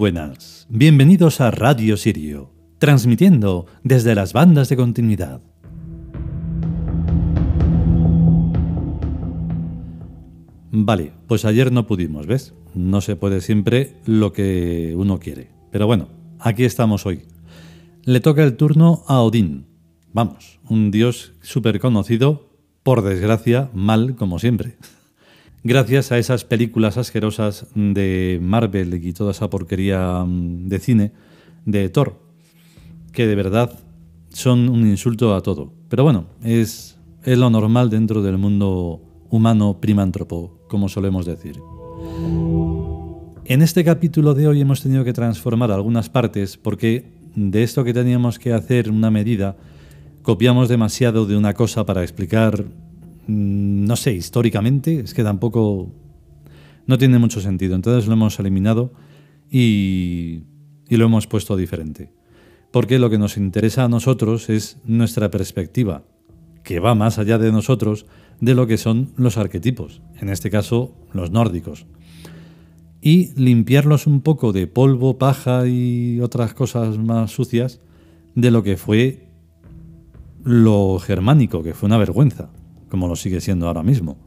Buenas, bienvenidos a Radio Sirio, transmitiendo desde las bandas de continuidad. Vale, pues ayer no pudimos, ¿ves? No se puede siempre lo que uno quiere. Pero bueno, aquí estamos hoy. Le toca el turno a Odín. Vamos, un dios súper conocido, por desgracia, mal como siempre. Gracias a esas películas asquerosas de Marvel y toda esa porquería mm, de cine de Thor, que de verdad son un insulto a todo. Pero bueno, es, es lo normal dentro del mundo humano primántropo, como solemos decir. En este capítulo de hoy hemos tenido que transformar algunas partes porque de esto que teníamos que hacer una medida, copiamos demasiado de una cosa para explicar, no sé, históricamente, es que tampoco no tiene mucho sentido. Entonces lo hemos eliminado y, y lo hemos puesto diferente. Porque lo que nos interesa a nosotros es nuestra perspectiva, que va más allá de nosotros de lo que son los arquetipos, en este caso los nórdicos. Y limpiarlos un poco de polvo, paja y otras cosas más sucias de lo que fue lo germánico, que fue una vergüenza, como lo sigue siendo ahora mismo.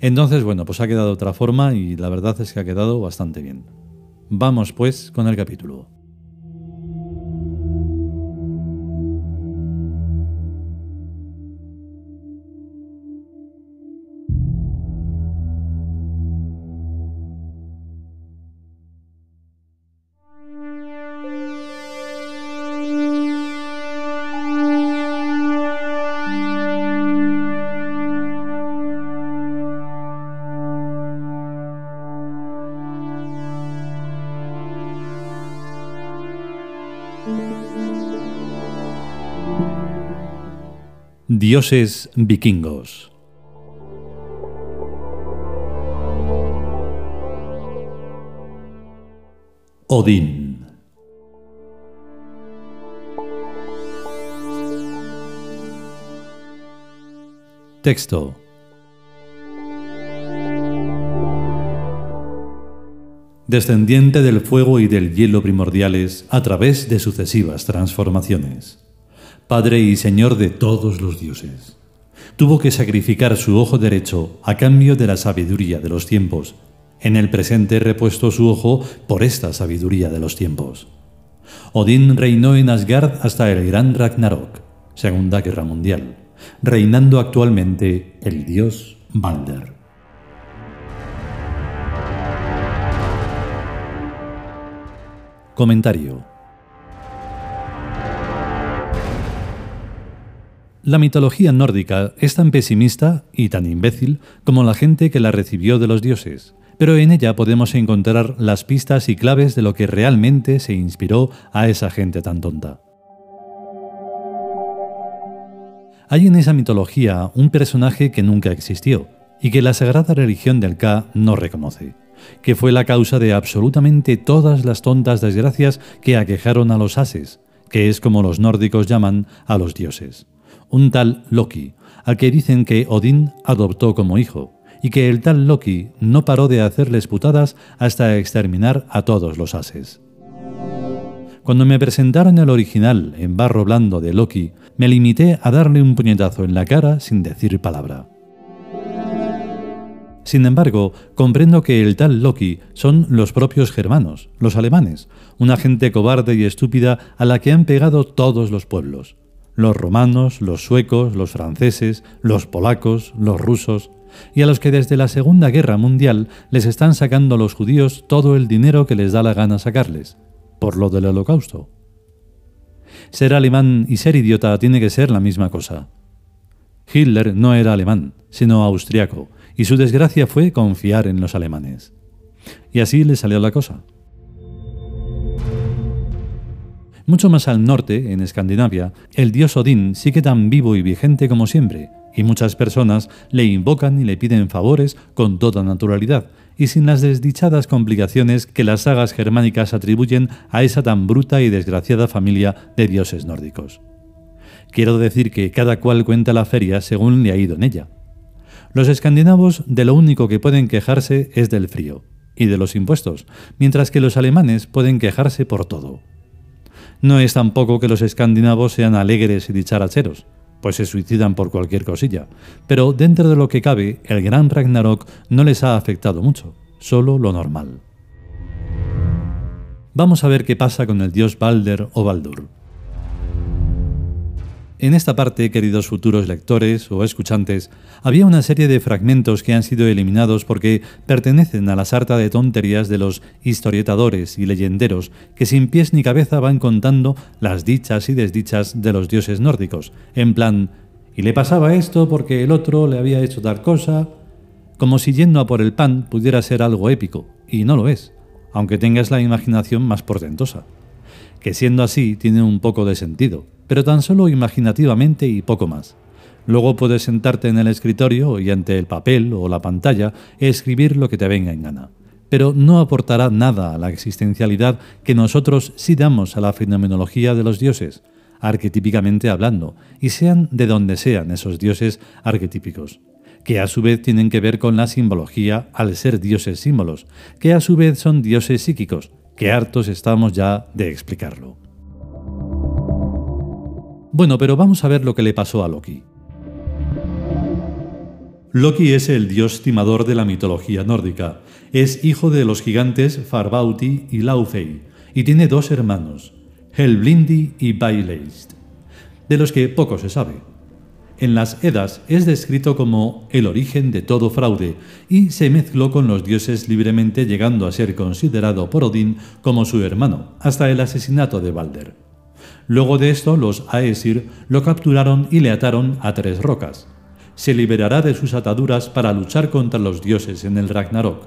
Entonces, bueno, pues ha quedado otra forma y la verdad es que ha quedado bastante bien. Vamos pues con el capítulo. Dioses vikingos. Odín. Texto. Descendiente del fuego y del hielo primordiales a través de sucesivas transformaciones. Padre y Señor de todos los dioses. Tuvo que sacrificar su ojo derecho a cambio de la sabiduría de los tiempos. En el presente repuesto su ojo por esta sabiduría de los tiempos. Odín reinó en Asgard hasta el gran Ragnarok, Segunda Guerra Mundial, reinando actualmente el dios Balder. Comentario La mitología nórdica es tan pesimista y tan imbécil como la gente que la recibió de los dioses, pero en ella podemos encontrar las pistas y claves de lo que realmente se inspiró a esa gente tan tonta. Hay en esa mitología un personaje que nunca existió y que la sagrada religión del Ka no reconoce, que fue la causa de absolutamente todas las tontas desgracias que aquejaron a los ases, que es como los nórdicos llaman a los dioses un tal Loki, al que dicen que Odín adoptó como hijo, y que el tal Loki no paró de hacerles putadas hasta exterminar a todos los ases. Cuando me presentaron el original en barro blando de Loki, me limité a darle un puñetazo en la cara sin decir palabra. Sin embargo, comprendo que el tal Loki son los propios germanos, los alemanes, una gente cobarde y estúpida a la que han pegado todos los pueblos, los romanos, los suecos, los franceses, los polacos, los rusos, y a los que desde la Segunda Guerra Mundial les están sacando los judíos todo el dinero que les da la gana sacarles, por lo del holocausto. Ser alemán y ser idiota tiene que ser la misma cosa. Hitler no era alemán, sino austriaco, y su desgracia fue confiar en los alemanes. Y así le salió la cosa. Mucho más al norte, en Escandinavia, el dios Odín sigue tan vivo y vigente como siempre, y muchas personas le invocan y le piden favores con toda naturalidad, y sin las desdichadas complicaciones que las sagas germánicas atribuyen a esa tan bruta y desgraciada familia de dioses nórdicos. Quiero decir que cada cual cuenta la feria según le ha ido en ella. Los escandinavos de lo único que pueden quejarse es del frío, y de los impuestos, mientras que los alemanes pueden quejarse por todo. No es tampoco que los escandinavos sean alegres y dicharacheros, pues se suicidan por cualquier cosilla, pero dentro de lo que cabe, el gran Ragnarok no les ha afectado mucho, solo lo normal. Vamos a ver qué pasa con el dios Balder o Baldur. En esta parte, queridos futuros lectores o escuchantes, había una serie de fragmentos que han sido eliminados porque pertenecen a la sarta de tonterías de los historietadores y leyenderos que sin pies ni cabeza van contando las dichas y desdichas de los dioses nórdicos, en plan, y le pasaba esto porque el otro le había hecho tal cosa, como si yendo a por el pan pudiera ser algo épico, y no lo es, aunque tengas la imaginación más portentosa. Que siendo así tiene un poco de sentido pero tan solo imaginativamente y poco más. Luego puedes sentarte en el escritorio y ante el papel o la pantalla escribir lo que te venga en gana. Pero no aportará nada a la existencialidad que nosotros sí damos a la fenomenología de los dioses, arquetípicamente hablando, y sean de donde sean esos dioses arquetípicos, que a su vez tienen que ver con la simbología al ser dioses símbolos, que a su vez son dioses psíquicos, que hartos estamos ya de explicarlo. Bueno, pero vamos a ver lo que le pasó a Loki. Loki es el dios timador de la mitología nórdica. Es hijo de los gigantes Farbauti y Laufey, y tiene dos hermanos, Helblindi y Baileist, de los que poco se sabe. En las Edas es descrito como el origen de todo fraude y se mezcló con los dioses libremente llegando a ser considerado por Odín como su hermano, hasta el asesinato de Balder. Luego de esto, los Aesir lo capturaron y le ataron a tres rocas. Se liberará de sus ataduras para luchar contra los dioses en el Ragnarok.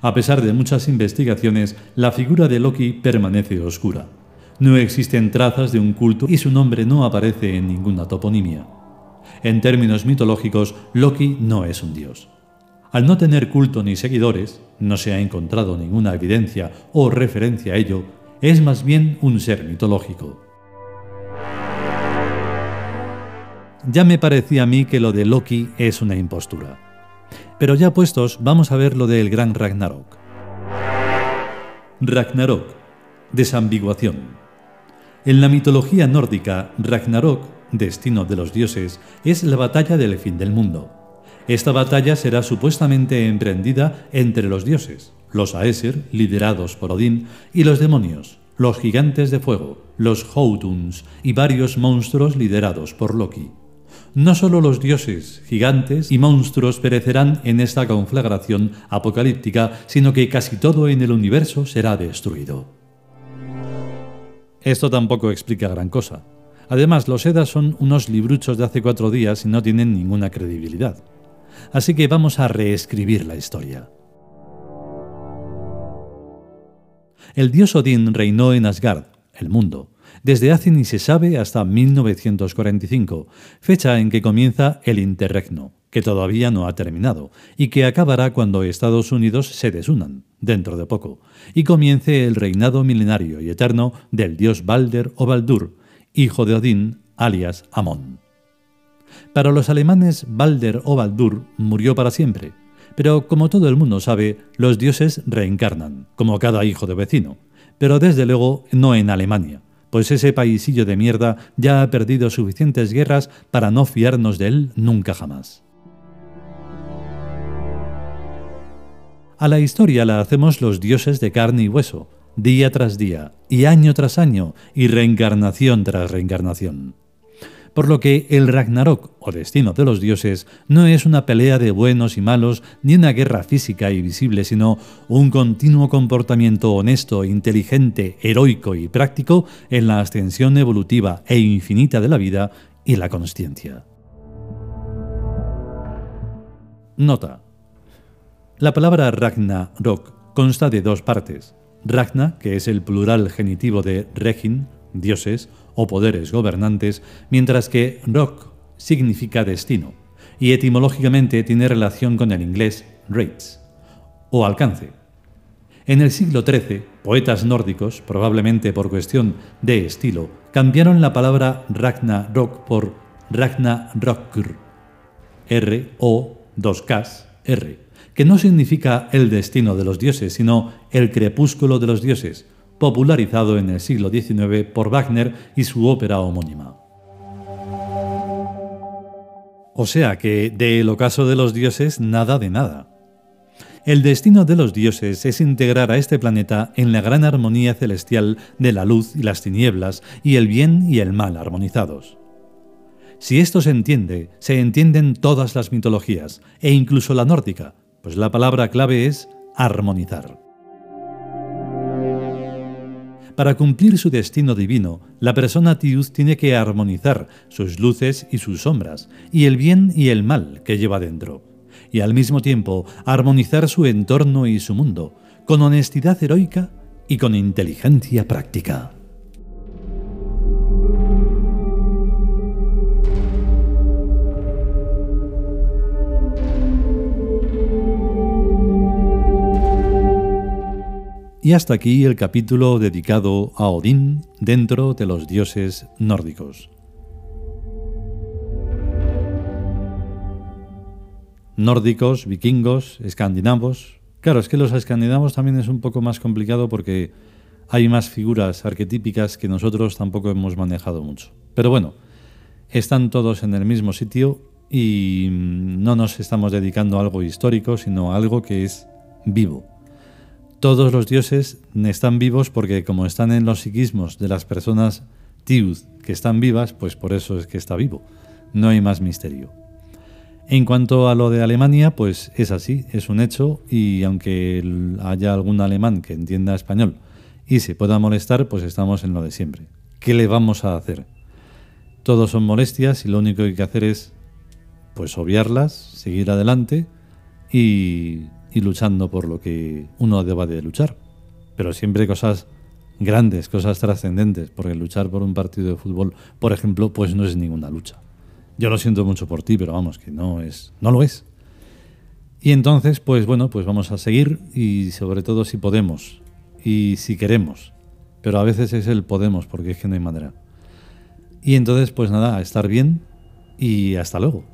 A pesar de muchas investigaciones, la figura de Loki permanece oscura. No existen trazas de un culto y su nombre no aparece en ninguna toponimia. En términos mitológicos, Loki no es un dios. Al no tener culto ni seguidores, no se ha encontrado ninguna evidencia o referencia a ello es más bien un ser mitológico. Ya me parecía a mí que lo de Loki es una impostura. Pero ya puestos, vamos a ver lo del gran Ragnarok. Ragnarok, desambiguación. En la mitología nórdica, Ragnarok, destino de los dioses, es la batalla del fin del mundo. Esta batalla será supuestamente emprendida entre los dioses, los Aesir, liderados por Odín, y los demonios, los gigantes de fuego, los Jotuns y varios monstruos liderados por Loki. No solo los dioses, gigantes y monstruos perecerán en esta conflagración apocalíptica, sino que casi todo en el universo será destruido. Esto tampoco explica gran cosa. Además, los Edas son unos libruchos de hace cuatro días y no tienen ninguna credibilidad. Así que vamos a reescribir la historia. El dios Odín reinó en Asgard, el mundo, desde hace ni se sabe hasta 1945, fecha en que comienza el interregno, que todavía no ha terminado, y que acabará cuando Estados Unidos se desunan, dentro de poco, y comience el reinado milenario y eterno del dios Balder o Baldur, hijo de Odín, alias Amón. Para los alemanes, Balder o Baldur murió para siempre, pero como todo el mundo sabe, los dioses reencarnan, como cada hijo de vecino, pero desde luego no en Alemania, pues ese paisillo de mierda ya ha perdido suficientes guerras para no fiarnos de él nunca jamás. A la historia la hacemos los dioses de carne y hueso, día tras día, y año tras año, y reencarnación tras reencarnación por lo que el Ragnarok, o destino de los dioses, no es una pelea de buenos y malos ni una guerra física y visible, sino un continuo comportamiento honesto, inteligente, heroico y práctico en la ascensión evolutiva e infinita de la vida y la consciencia. Nota. La palabra Ragnarok consta de dos partes. Ragna, que es el plural genitivo de Regin, dioses, o poderes gobernantes, mientras que rock significa destino, y etimológicamente tiene relación con el inglés rates, o alcance. En el siglo XIII, poetas nórdicos, probablemente por cuestión de estilo, cambiaron la palabra Ragnarok por Ragnarokr, R o 2 Ks, R, que no significa el destino de los dioses, sino el crepúsculo de los dioses, popularizado en el siglo XIX por Wagner y su ópera homónima. O sea que del ocaso de los dioses nada de nada. El destino de los dioses es integrar a este planeta en la gran armonía celestial de la luz y las tinieblas y el bien y el mal armonizados. Si esto se entiende, se entienden todas las mitologías, e incluso la nórdica, pues la palabra clave es armonizar. Para cumplir su destino divino, la persona Tiud tiene que armonizar sus luces y sus sombras, y el bien y el mal que lleva dentro, y al mismo tiempo armonizar su entorno y su mundo, con honestidad heroica y con inteligencia práctica. Y hasta aquí el capítulo dedicado a Odín dentro de los dioses nórdicos. Nórdicos, vikingos, escandinavos. Claro, es que los escandinavos también es un poco más complicado porque hay más figuras arquetípicas que nosotros tampoco hemos manejado mucho. Pero bueno, están todos en el mismo sitio y no nos estamos dedicando a algo histórico, sino a algo que es vivo todos los dioses están vivos porque como están en los psiquismos de las personas tiud que están vivas, pues por eso es que está vivo. No hay más misterio. En cuanto a lo de Alemania, pues es así, es un hecho y aunque haya algún alemán que entienda español y se pueda molestar, pues estamos en lo de siempre. ¿Qué le vamos a hacer? Todos son molestias y lo único que hay que hacer es pues obviarlas, seguir adelante y y luchando por lo que uno deba de luchar. Pero siempre cosas grandes, cosas trascendentes, porque luchar por un partido de fútbol, por ejemplo, pues no es ninguna lucha. Yo lo siento mucho por ti, pero vamos, que no es, no lo es. Y entonces, pues bueno, pues vamos a seguir y sobre todo si podemos y si queremos. Pero a veces es el podemos, porque es que no hay manera. Y entonces, pues nada, a estar bien y hasta luego.